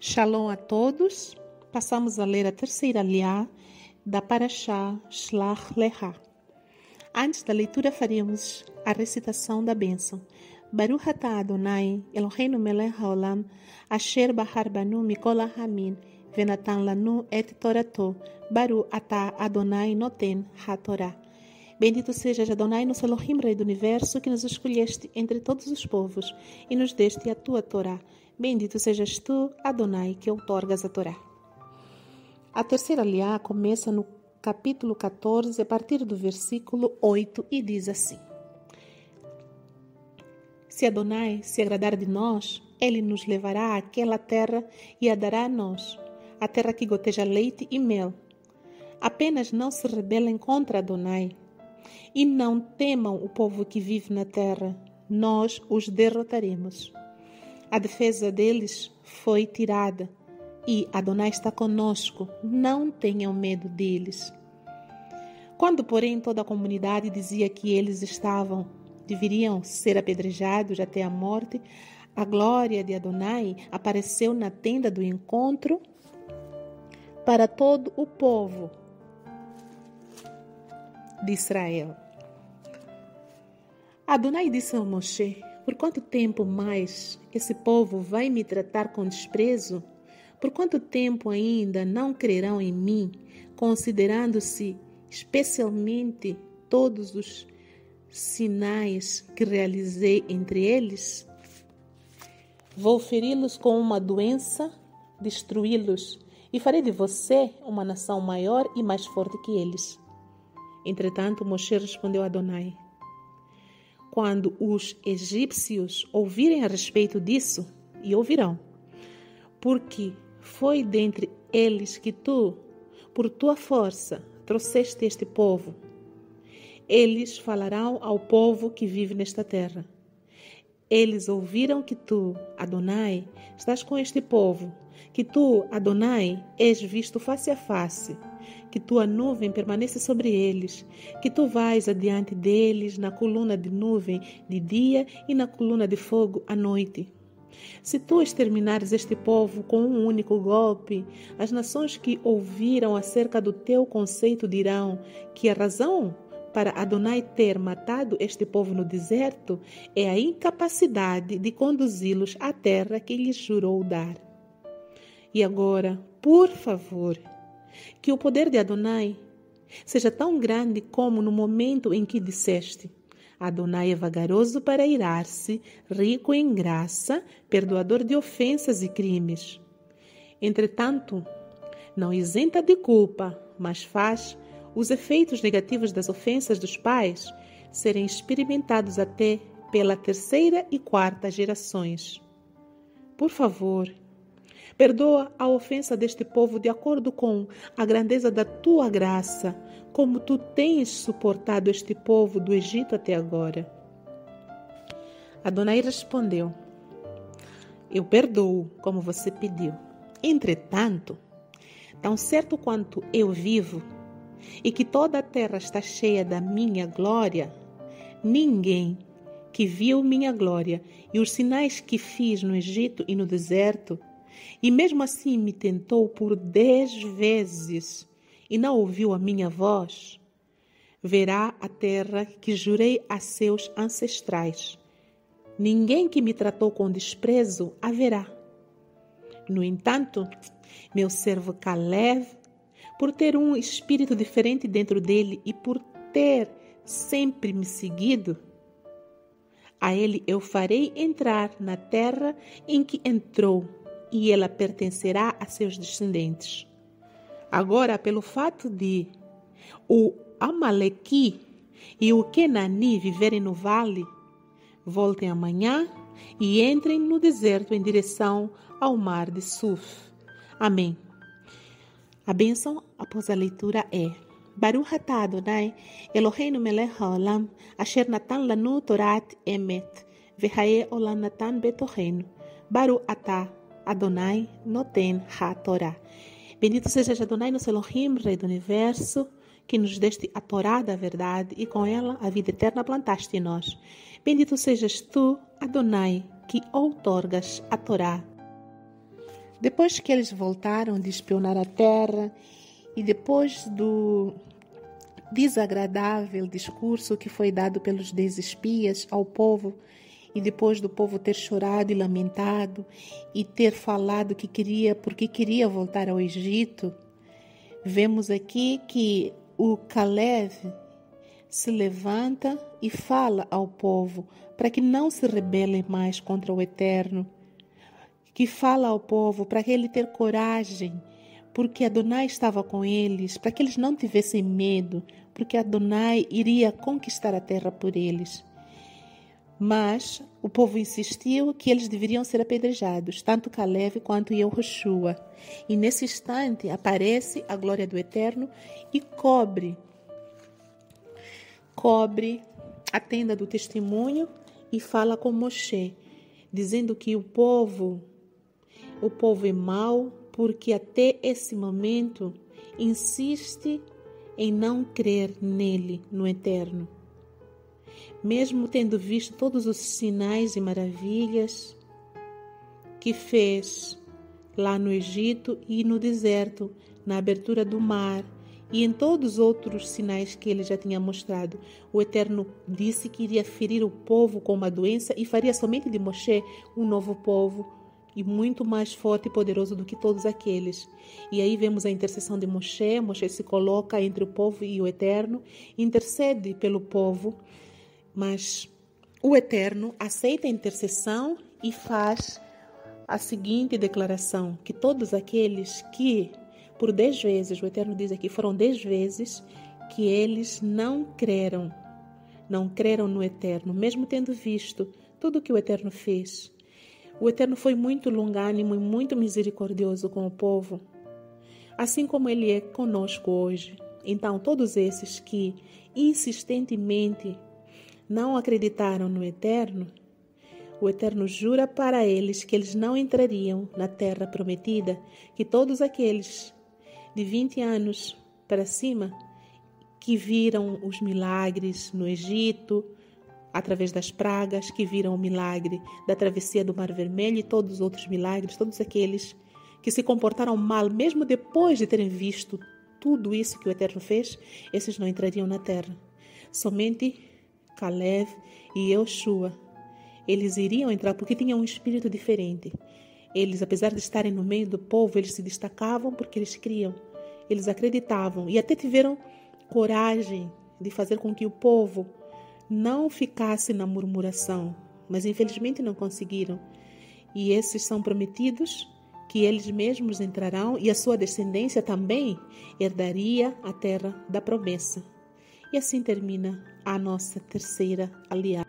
Shalom a todos. Passamos a ler a terceira liá da Parashá Shlach Lecha. Antes da leitura faremos a recitação da bênção. Baruch atah Adonai, Eloheinu melech haolam, asher bahar banu mikol hamin, venatan lanu et torato, Baruch atah Adonai noten ha-torah. Bendito sejas Adonai, nosso Elohim, Rei do Universo, que nos escolheste entre todos os povos e nos deste a tua Torá. Bendito sejas tu, Adonai, que outorgas a Torá. A terceira liá começa no capítulo 14, a partir do versículo 8, e diz assim: Se Adonai se agradar de nós, ele nos levará àquela terra e a dará a nós, a terra que goteja leite e mel. Apenas não se rebelem contra Adonai, e não temam o povo que vive na terra, nós os derrotaremos. A defesa deles foi tirada e Adonai está conosco. Não tenham medo deles. Quando, porém, toda a comunidade dizia que eles estavam, deveriam ser apedrejados até a morte, a glória de Adonai apareceu na tenda do encontro para todo o povo de Israel. Adonai disse a Moshe: por quanto tempo mais esse povo vai me tratar com desprezo? Por quanto tempo ainda não crerão em mim, considerando-se especialmente todos os sinais que realizei entre eles? Vou feri-los com uma doença, destruí-los e farei de você uma nação maior e mais forte que eles. Entretanto, Moshe respondeu a Adonai: quando os egípcios ouvirem a respeito disso, e ouvirão, porque foi dentre eles que tu, por tua força, trouxeste este povo. Eles falarão ao povo que vive nesta terra. Eles ouviram que tu, Adonai, estás com este povo, que tu, Adonai, és visto face a face que tua nuvem permaneça sobre eles, que tu vais adiante deles na coluna de nuvem de dia e na coluna de fogo à noite. Se tu exterminares este povo com um único golpe, as nações que ouviram acerca do teu conceito dirão que a razão para Adonai ter matado este povo no deserto é a incapacidade de conduzi-los à terra que lhes jurou dar. E agora, por favor, que o poder de Adonai seja tão grande como no momento em que disseste: Adonai é vagaroso para irar-se, rico em graça, perdoador de ofensas e crimes. Entretanto, não isenta de culpa, mas faz os efeitos negativos das ofensas dos pais serem experimentados até pela terceira e quarta gerações. Por favor, Perdoa a ofensa deste povo de acordo com a grandeza da tua graça, como tu tens suportado este povo do Egito até agora. Adonai respondeu: Eu perdoo, como você pediu. Entretanto, tão certo quanto eu vivo, e que toda a terra está cheia da minha glória, ninguém que viu minha glória e os sinais que fiz no Egito e no deserto e mesmo assim me tentou por dez vezes e não ouviu a minha voz, verá a terra que jurei a seus ancestrais. Ninguém que me tratou com desprezo haverá. No entanto, meu servo Caleb, por ter um espírito diferente dentro dele e por ter sempre me seguido, a ele eu farei entrar na terra em que entrou e ela pertencerá a seus descendentes. Agora, pelo fato de o Amalequi e o Kenani viverem no vale, voltem amanhã e entrem no deserto em direção ao mar de Suf. Amém. A bênção após a leitura é Baruch atah Adonai Eloheinu melech haolam asher natan lanu torat emet vehae olam natan betohenu Baruch atah Adonai Noten HaTorah. Bendito seja Adonai, nosso Elohim, Rei do Universo, que nos deste a Torá da verdade e com ela a vida eterna plantaste em nós. Bendito sejas tu, Adonai, que outorgas a Torá. Depois que eles voltaram de espionar a terra e depois do desagradável discurso que foi dado pelos dez espias ao povo, e depois do povo ter chorado e lamentado e ter falado que queria, porque queria voltar ao Egito, vemos aqui que o Caleb se levanta e fala ao povo para que não se rebelem mais contra o Eterno, que fala ao povo para que ele ter coragem, porque Adonai estava com eles, para que eles não tivessem medo, porque Adonai iria conquistar a terra por eles. Mas o povo insistiu que eles deveriam ser apedrejados, tanto Caleb quanto Yehoshua. E nesse instante aparece a glória do Eterno e cobre cobre a tenda do testemunho e fala com Moshe, dizendo que o povo o povo é mau porque até esse momento insiste em não crer nele, no Eterno mesmo tendo visto todos os sinais e maravilhas que fez lá no Egito e no deserto, na abertura do mar e em todos os outros sinais que ele já tinha mostrado. O Eterno disse que iria ferir o povo com uma doença e faria somente de Moshe um novo povo e muito mais forte e poderoso do que todos aqueles. E aí vemos a intercessão de Moshe. Moshe se coloca entre o povo e o Eterno, intercede pelo povo mas o Eterno aceita a intercessão e faz a seguinte declaração: que todos aqueles que, por dez vezes, o Eterno diz aqui, foram dez vezes que eles não creram, não creram no Eterno, mesmo tendo visto tudo o que o Eterno fez. O Eterno foi muito longânimo e muito misericordioso com o povo, assim como ele é conosco hoje. Então, todos esses que insistentemente não acreditaram no Eterno, o Eterno jura para eles que eles não entrariam na terra prometida, que todos aqueles de 20 anos para cima que viram os milagres no Egito, através das pragas, que viram o milagre da travessia do Mar Vermelho e todos os outros milagres, todos aqueles que se comportaram mal, mesmo depois de terem visto tudo isso que o Eterno fez, esses não entrariam na terra. Somente Caleb e Yoshua. Eles iriam entrar porque tinham um espírito diferente. Eles, apesar de estarem no meio do povo, eles se destacavam porque eles criam. Eles acreditavam e até tiveram coragem de fazer com que o povo não ficasse na murmuração, mas infelizmente não conseguiram. E esses são prometidos que eles mesmos entrarão e a sua descendência também herdaria a terra da promessa. E assim termina a nossa terceira aliança.